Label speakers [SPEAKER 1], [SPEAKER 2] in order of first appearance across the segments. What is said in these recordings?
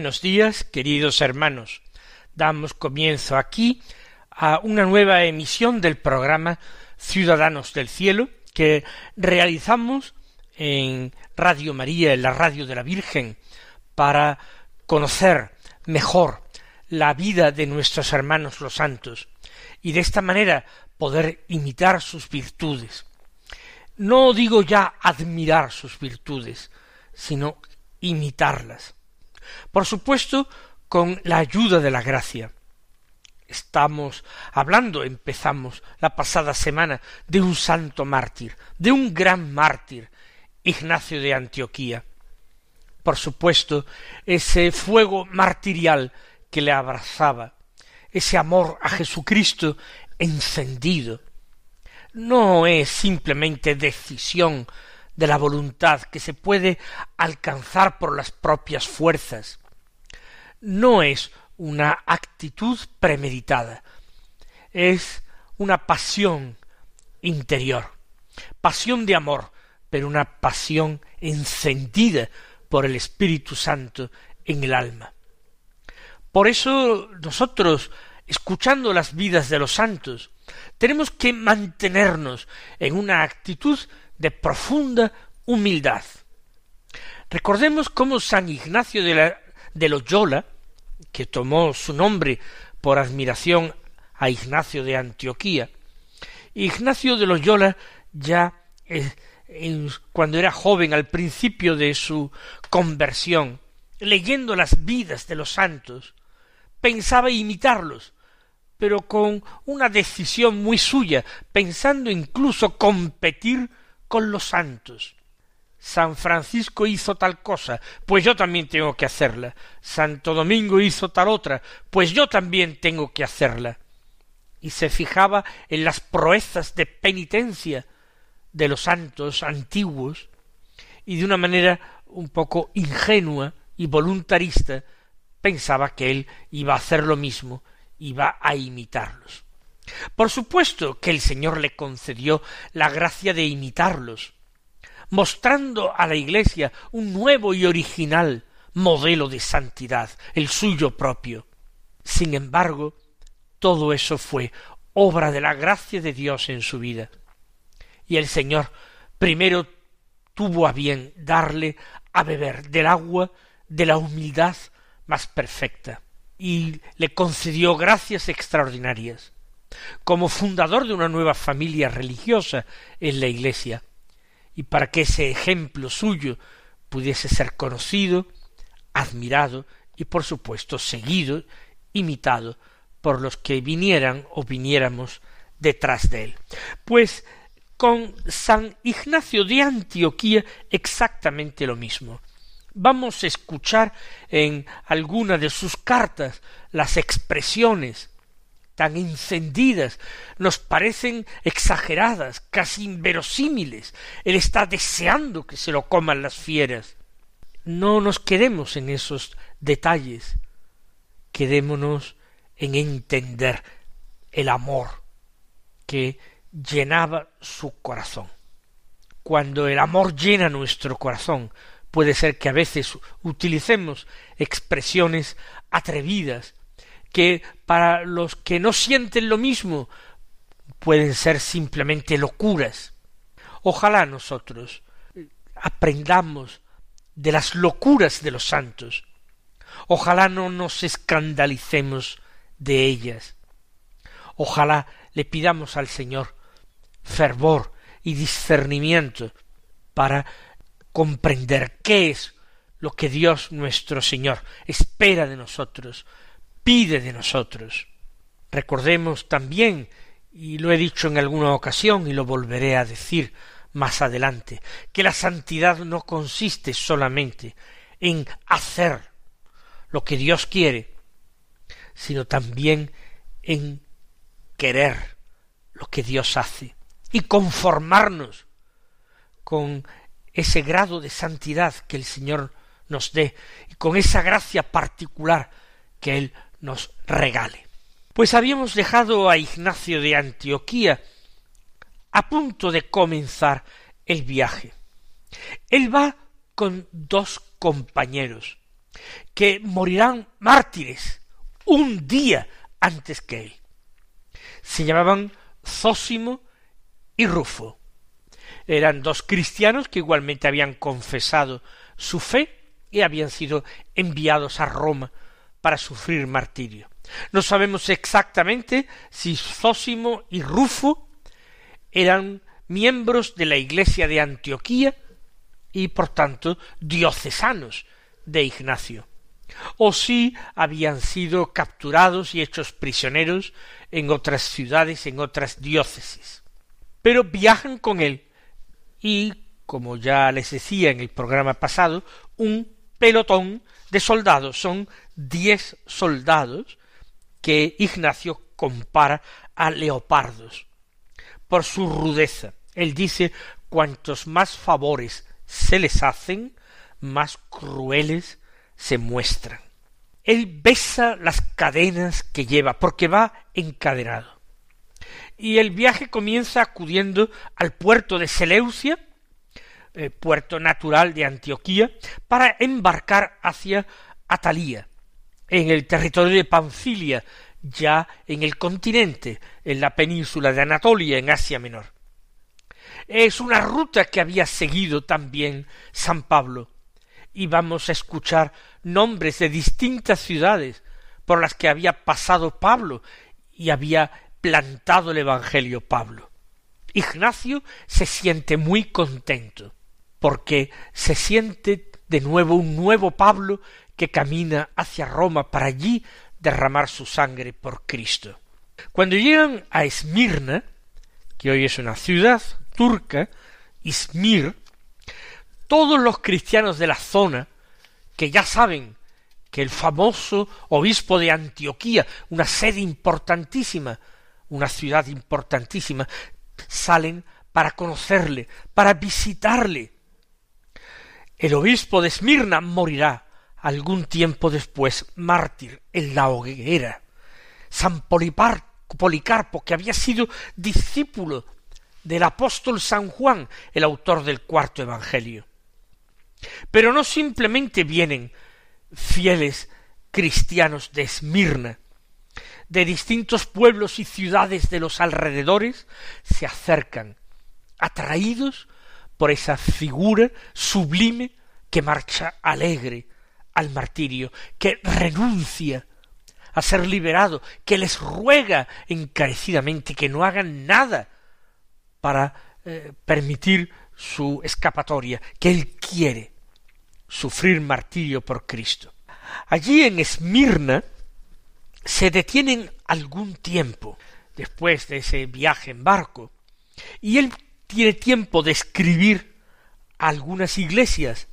[SPEAKER 1] Buenos días, queridos hermanos. Damos comienzo aquí a una nueva emisión del programa Ciudadanos del Cielo que realizamos en Radio María, en la radio de la Virgen, para conocer mejor la vida de nuestros hermanos los santos y de esta manera poder imitar sus virtudes. No digo ya admirar sus virtudes, sino imitarlas. Por supuesto, con la ayuda de la gracia. Estamos hablando, empezamos la pasada semana, de un santo mártir, de un gran mártir, Ignacio de Antioquía. Por supuesto, ese fuego martirial que le abrazaba, ese amor a Jesucristo encendido, no es simplemente decisión de la voluntad que se puede alcanzar por las propias fuerzas. No es una actitud premeditada, es una pasión interior, pasión de amor, pero una pasión encendida por el Espíritu Santo en el alma. Por eso nosotros, escuchando las vidas de los santos, tenemos que mantenernos en una actitud de profunda humildad. Recordemos cómo San Ignacio de, la, de Loyola, que tomó su nombre por admiración a Ignacio de Antioquía, Ignacio de Loyola ya eh, cuando era joven al principio de su conversión, leyendo las vidas de los santos, pensaba imitarlos, pero con una decisión muy suya, pensando incluso competir con los santos. San Francisco hizo tal cosa, pues yo también tengo que hacerla. Santo Domingo hizo tal otra, pues yo también tengo que hacerla. Y se fijaba en las proezas de penitencia de los santos antiguos, y de una manera un poco ingenua y voluntarista pensaba que él iba a hacer lo mismo, iba a imitarlos. Por supuesto que el Señor le concedió la gracia de imitarlos, mostrando a la Iglesia un nuevo y original modelo de santidad, el suyo propio. Sin embargo, todo eso fue obra de la gracia de Dios en su vida. Y el Señor primero tuvo a bien darle a beber del agua de la humildad más perfecta, y le concedió gracias extraordinarias como fundador de una nueva familia religiosa en la Iglesia, y para que ese ejemplo suyo pudiese ser conocido, admirado y por supuesto seguido, imitado por los que vinieran o viniéramos detrás de él. Pues con San Ignacio de Antioquía exactamente lo mismo. Vamos a escuchar en alguna de sus cartas las expresiones tan encendidas, nos parecen exageradas, casi inverosímiles. Él está deseando que se lo coman las fieras. No nos quedemos en esos detalles, quedémonos en entender el amor que llenaba su corazón. Cuando el amor llena nuestro corazón, puede ser que a veces utilicemos expresiones atrevidas, que para los que no sienten lo mismo pueden ser simplemente locuras. Ojalá nosotros aprendamos de las locuras de los santos. Ojalá no nos escandalicemos de ellas. Ojalá le pidamos al Señor fervor y discernimiento para comprender qué es lo que Dios nuestro Señor espera de nosotros, pide de nosotros. Recordemos también, y lo he dicho en alguna ocasión y lo volveré a decir más adelante, que la santidad no consiste solamente en hacer lo que Dios quiere, sino también en querer lo que Dios hace y conformarnos con ese grado de santidad que el Señor nos dé y con esa gracia particular que Él nos regale. Pues habíamos dejado a Ignacio de Antioquía a punto de comenzar el viaje. Él va con dos compañeros que morirán mártires un día antes que él. Se llamaban Zósimo y Rufo. Eran dos cristianos que igualmente habían confesado su fe y habían sido enviados a Roma para sufrir martirio. No sabemos exactamente si Zósimo y Rufo eran miembros de la Iglesia de Antioquía y por tanto diocesanos de Ignacio, o si habían sido capturados y hechos prisioneros en otras ciudades, en otras diócesis. Pero viajan con él y, como ya les decía en el programa pasado, un pelotón de soldados, son diez soldados que Ignacio compara a leopardos por su rudeza. Él dice cuantos más favores se les hacen, más crueles se muestran. Él besa las cadenas que lleva, porque va encadenado. Y el viaje comienza acudiendo al puerto de Seleucia, eh, puerto natural de Antioquía, para embarcar hacia Atalía, en el territorio de Panfilia, ya en el continente, en la península de Anatolia, en Asia Menor. Es una ruta que había seguido también San Pablo, y vamos a escuchar nombres de distintas ciudades por las que había pasado Pablo y había plantado el Evangelio Pablo. Ignacio se siente muy contento, porque se siente de nuevo un nuevo Pablo que camina hacia Roma para allí derramar su sangre por Cristo. Cuando llegan a Esmirna, que hoy es una ciudad turca, Izmir, todos los cristianos de la zona, que ya saben que el famoso obispo de Antioquía, una sede importantísima, una ciudad importantísima, salen para conocerle, para visitarle. El obispo de Esmirna morirá algún tiempo después mártir en la hoguera. San Policarpo, que había sido discípulo del apóstol San Juan, el autor del cuarto Evangelio. Pero no simplemente vienen fieles cristianos de Esmirna, de distintos pueblos y ciudades de los alrededores, se acercan, atraídos por esa figura sublime que marcha alegre al martirio, que renuncia a ser liberado, que les ruega encarecidamente que no hagan nada para eh, permitir su escapatoria, que él quiere sufrir martirio por Cristo. Allí en Esmirna se detienen algún tiempo después de ese viaje en barco, y él tiene tiempo de escribir algunas iglesias,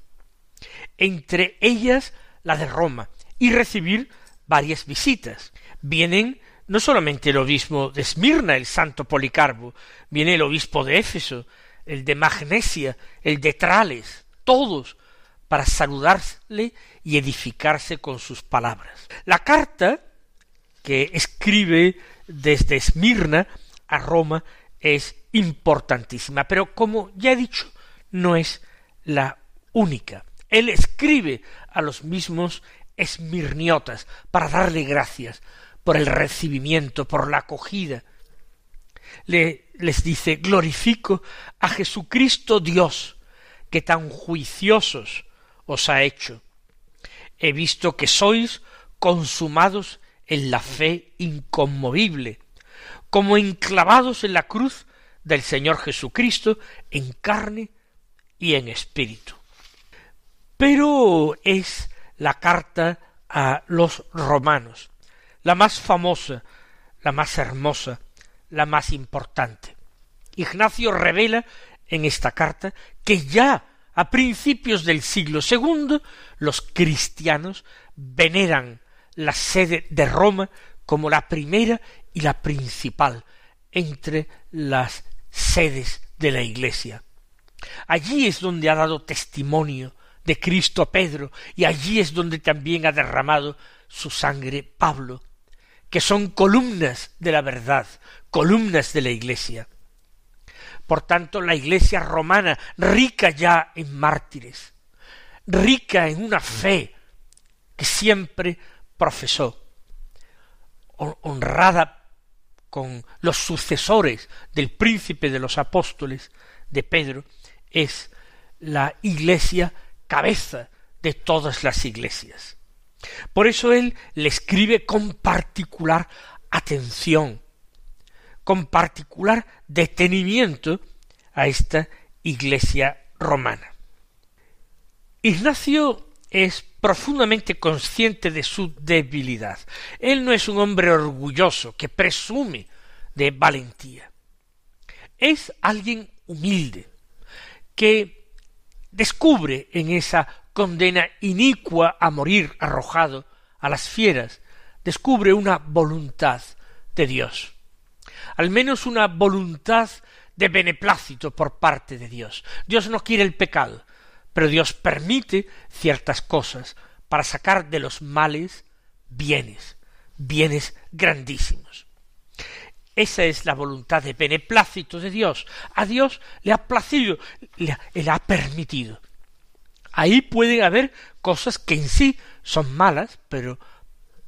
[SPEAKER 1] entre ellas la de Roma, y recibir varias visitas. Vienen no solamente el obispo de Esmirna, el santo Policarpo, viene el obispo de Éfeso, el de Magnesia, el de Trales, todos para saludarle y edificarse con sus palabras. La carta que escribe desde Esmirna a Roma es importantísima, pero como ya he dicho, no es la única. Él escribe a los mismos esmirniotas para darle gracias por el recibimiento, por la acogida. Le, les dice, glorifico a Jesucristo Dios, que tan juiciosos os ha hecho. He visto que sois consumados en la fe inconmovible, como enclavados en la cruz del Señor Jesucristo en carne y en espíritu. pero es la carta a los romanos, la más famosa, la más hermosa, la más importante. Ignacio revela en esta carta que ya a principios del siglo II los cristianos veneran la sede de Roma como la primera y la principal entre las sedes de la Iglesia. Allí es donde ha dado testimonio de Cristo Pedro, y allí es donde también ha derramado su sangre Pablo, que son columnas de la verdad, columnas de la Iglesia. Por tanto, la Iglesia romana, rica ya en mártires, rica en una fe que siempre profesó, honrada con los sucesores del príncipe de los apóstoles de Pedro, es la Iglesia cabeza de todas las iglesias. Por eso él le escribe con particular atención, con particular detenimiento a esta iglesia romana. Ignacio es profundamente consciente de su debilidad. Él no es un hombre orgulloso que presume de valentía. Es alguien humilde, que descubre en esa condena inicua a morir arrojado a las fieras, descubre una voluntad de Dios, al menos una voluntad de beneplácito por parte de Dios. Dios no quiere el pecado, pero Dios permite ciertas cosas para sacar de los males bienes, bienes grandísimos. Esa es la voluntad de beneplácito de Dios. A Dios le ha placido, le, ha permitido. Ahí pueden haber cosas que en sí son malas, pero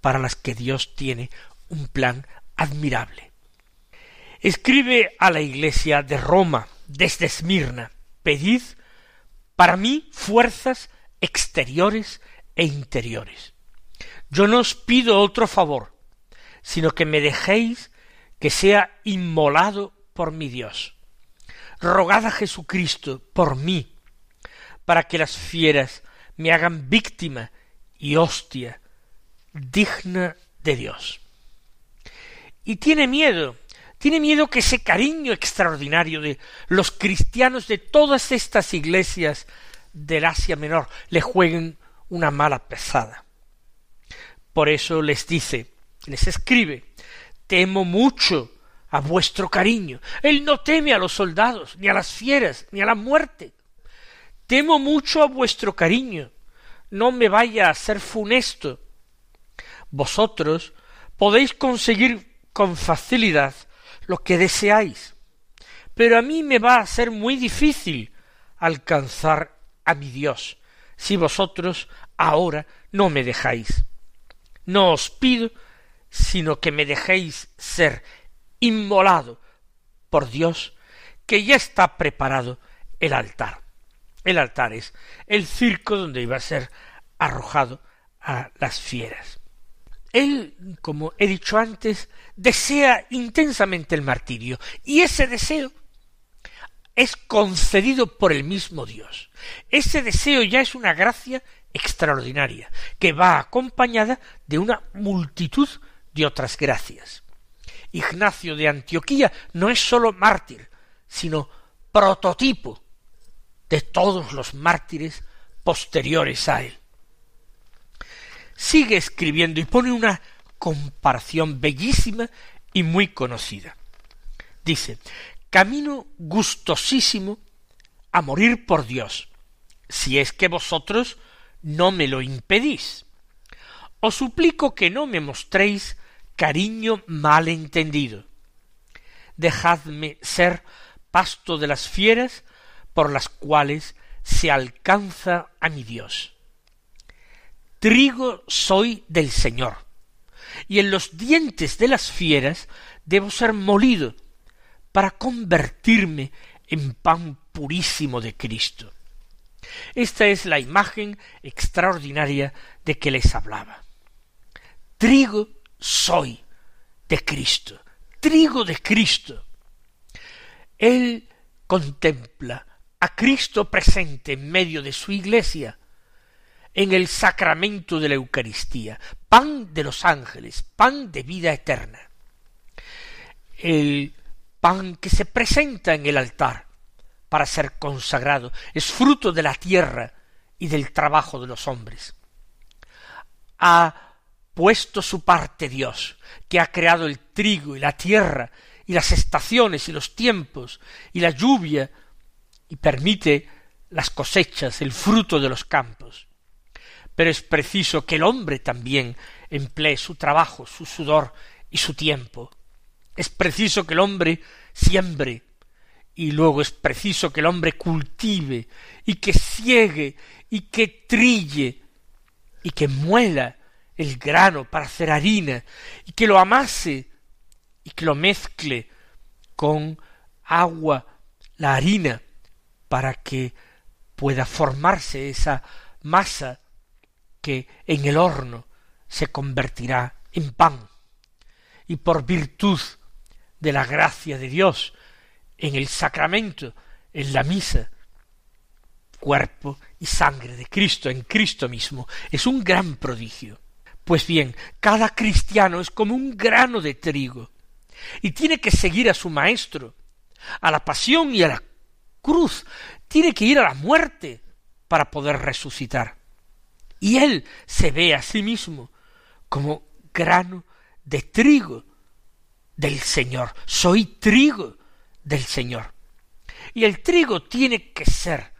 [SPEAKER 1] para las que Dios tiene un plan admirable. Escribe a la iglesia de Roma desde Esmirna, pedid para mí fuerzas exteriores e interiores. Yo no os pido otro favor, sino que me dejéis que sea inmolado por mi Dios. Rogad a Jesucristo por mí, para que las fieras me hagan víctima y hostia digna de Dios. Y tiene miedo, tiene miedo que ese cariño extraordinario de los cristianos de todas estas iglesias del Asia Menor le jueguen una mala pesada. Por eso les dice, les escribe, temo mucho a vuestro cariño. Él no teme a los soldados, ni a las fieras, ni a la muerte. Temo mucho a vuestro cariño. No me vaya a ser funesto. Vosotros podéis conseguir con facilidad lo que deseáis, pero a mí me va a ser muy difícil alcanzar a mi Dios si vosotros ahora no me dejáis. No os pido sino que me dejéis ser inmolado por Dios, que ya está preparado el altar. El altar es el circo donde iba a ser arrojado a las fieras. Él, como he dicho antes, desea intensamente el martirio, y ese deseo es concedido por el mismo Dios. Ese deseo ya es una gracia extraordinaria, que va acompañada de una multitud de otras gracias. Ignacio de Antioquía no es sólo mártir, sino prototipo de todos los mártires posteriores a él. Sigue escribiendo y pone una comparación bellísima y muy conocida. Dice, camino gustosísimo a morir por Dios, si es que vosotros no me lo impedís. Os suplico que no me mostréis cariño mal entendido. Dejadme ser pasto de las fieras por las cuales se alcanza a mi Dios. Trigo soy del Señor, y en los dientes de las fieras debo ser molido para convertirme en pan purísimo de Cristo. Esta es la imagen extraordinaria de que les hablaba. Trigo soy de Cristo, trigo de Cristo. Él contempla a Cristo presente en medio de su iglesia, en el sacramento de la Eucaristía, pan de los ángeles, pan de vida eterna. El pan que se presenta en el altar para ser consagrado es fruto de la tierra y del trabajo de los hombres. Ha puesto su parte Dios, que ha creado el trigo y la tierra y las estaciones y los tiempos y la lluvia y permite las cosechas, el fruto de los campos. Pero es preciso que el hombre también emplee su trabajo, su sudor y su tiempo. Es preciso que el hombre siembre y luego es preciso que el hombre cultive y que ciegue y que trille y que muela el grano para hacer harina y que lo amase y que lo mezcle con agua la harina para que pueda formarse esa masa que en el horno se convertirá en pan y por virtud de la gracia de Dios en el sacramento, en la misa, cuerpo y sangre de Cristo, en Cristo mismo. Es un gran prodigio. Pues bien, cada cristiano es como un grano de trigo, y tiene que seguir a su Maestro, a la pasión y a la cruz, tiene que ir a la muerte para poder resucitar. Y él se ve a sí mismo como grano de trigo del Señor. Soy trigo del Señor. Y el trigo tiene que ser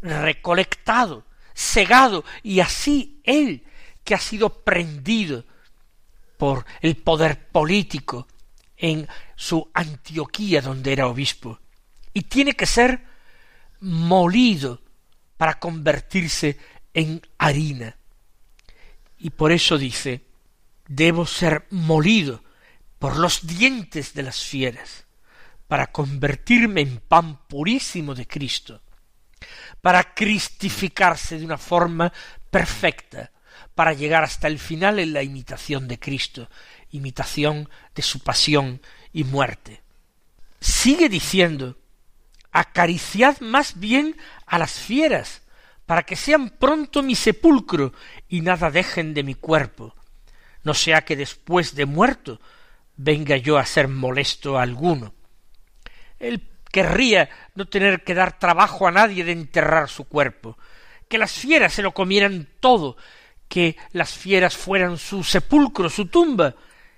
[SPEAKER 1] recolectado, segado, y así él, que ha sido prendido por el poder político en su Antioquía donde era obispo, y tiene que ser molido para convertirse en harina. Y por eso dice, debo ser molido por los dientes de las fieras, para convertirme en pan purísimo de Cristo, para cristificarse de una forma perfecta, para llegar hasta el final en la imitación de Cristo, imitación de su pasión y muerte. Sigue diciendo, acariciad más bien a las fieras, para que sean pronto mi sepulcro y nada dejen de mi cuerpo, no sea que después de muerto venga yo a ser molesto a alguno. Él querría no tener que dar trabajo a nadie de enterrar su cuerpo, que las fieras se lo comieran todo, que las fieras fueran su sepulcro, su tumba,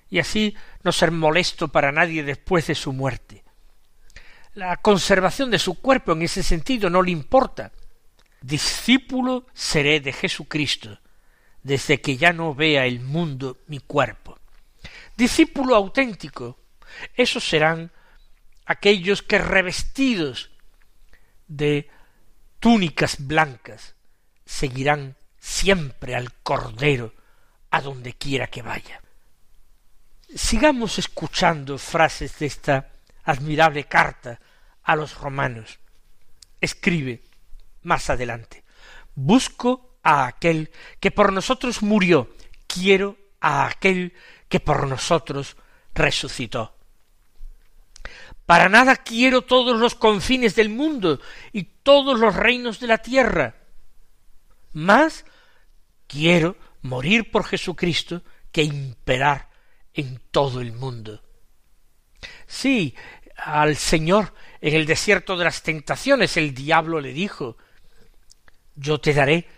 [SPEAKER 1] y así no ser molesto para nadie después de su muerte. La conservación de su cuerpo en ese sentido no le importa. Discípulo seré de Jesucristo, desde que ya no vea el mundo mi cuerpo. Discípulo auténtico, esos serán aquellos que revestidos de túnicas blancas seguirán siempre al Cordero a donde quiera que vaya. Sigamos escuchando frases de esta admirable carta a los romanos. Escribe más adelante, busco a aquel que por nosotros murió, quiero a aquel que por nosotros resucitó. Para nada quiero todos los confines del mundo y todos los reinos de la tierra. Más quiero morir por Jesucristo que imperar en todo el mundo. Sí, al Señor en el desierto de las tentaciones el diablo le dijo Yo te daré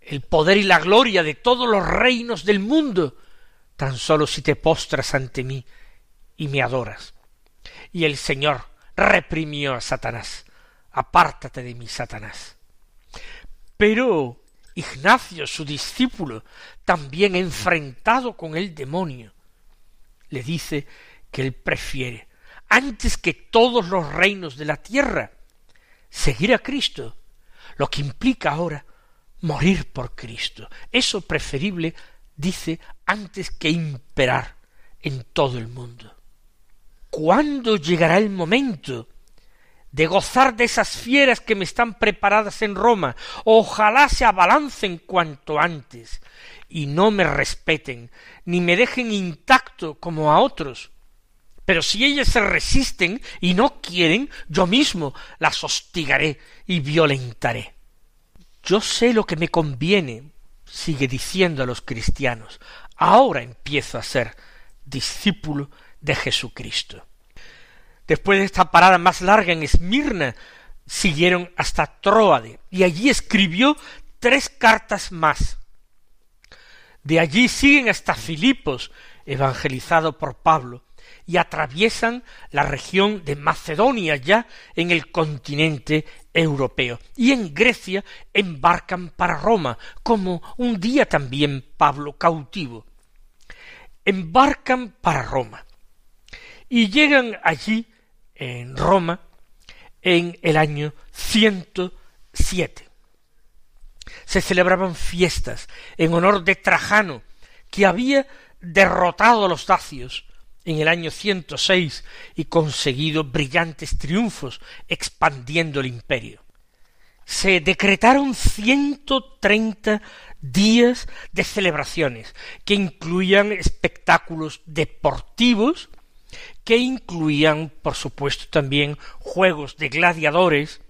[SPEAKER 1] el poder y la gloria de todos los reinos del mundo, tan solo si te postras ante mí y me adoras. Y el Señor reprimió a Satanás. Apártate de mí, Satanás. Pero Ignacio, su discípulo, también enfrentado con el demonio, le dice que él prefiere, antes que todos los reinos de la tierra, seguir a Cristo, lo que implica ahora morir por Cristo. Eso preferible, dice, antes que imperar en todo el mundo. ¿Cuándo llegará el momento de gozar de esas fieras que me están preparadas en Roma? Ojalá se abalancen cuanto antes y no me respeten, ni me dejen intacto como a otros. Pero si ellas se resisten y no quieren, yo mismo las hostigaré y violentaré. Yo sé lo que me conviene sigue diciendo a los cristianos, ahora empiezo a ser discípulo de Jesucristo. Después de esta parada más larga en Esmirna, siguieron hasta Troade y allí escribió tres cartas más. De allí siguen hasta Filipos, evangelizado por Pablo, y atraviesan la región de Macedonia ya en el continente europeo. Y en Grecia embarcan para Roma, como un día también Pablo cautivo. Embarcan para Roma. Y llegan allí, en Roma, en el año 107. Se celebraban fiestas en honor de Trajano, que había derrotado a los dacios en el año 106 y conseguido brillantes triunfos expandiendo el imperio. Se decretaron ciento treinta días de celebraciones que incluían espectáculos deportivos, que incluían, por supuesto, también juegos de gladiadores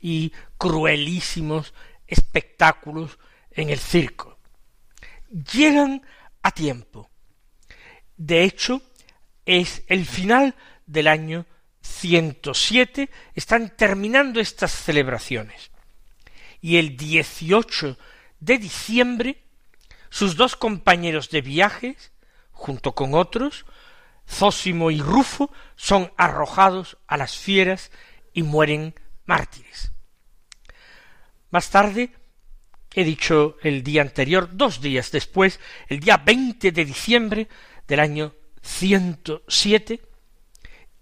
[SPEAKER 1] y cruelísimos espectáculos en el circo. Llegan a tiempo. De hecho, es el final del año 107, están terminando estas celebraciones. Y el 18 de diciembre, sus dos compañeros de viajes, junto con otros, Zósimo y Rufo, son arrojados a las fieras y mueren mártires. Más tarde, he dicho el día anterior, dos días después, el día 20 de diciembre del año 107,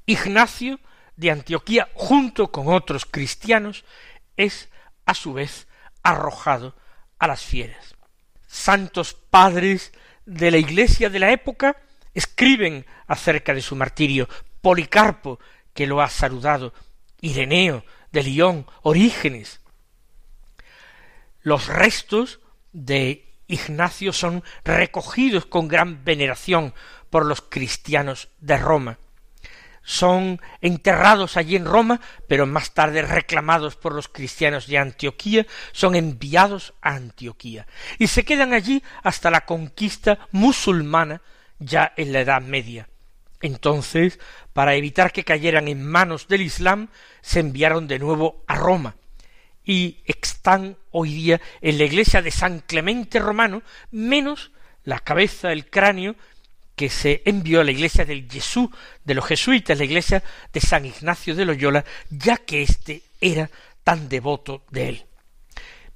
[SPEAKER 1] Ignacio de Antioquía, junto con otros cristianos, es a su vez arrojado a las fieras. Santos padres de la iglesia de la época escriben acerca de su martirio. Policarpo, que lo ha saludado, Ireneo de León, Orígenes. Los restos de Ignacio son recogidos con gran veneración por los cristianos de Roma. Son enterrados allí en Roma, pero más tarde reclamados por los cristianos de Antioquía, son enviados a Antioquía y se quedan allí hasta la conquista musulmana ya en la Edad Media. Entonces, para evitar que cayeran en manos del Islam, se enviaron de nuevo a Roma y están hoy día en la iglesia de San Clemente Romano, menos la cabeza, el cráneo que se envió a la iglesia del Jesús de los jesuitas, la iglesia de San Ignacio de Loyola, ya que éste era tan devoto de él.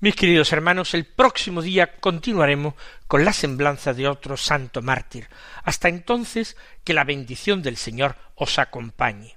[SPEAKER 1] Mis queridos hermanos, el próximo día continuaremos con la semblanza de otro santo mártir. Hasta entonces, que la bendición del Señor os acompañe.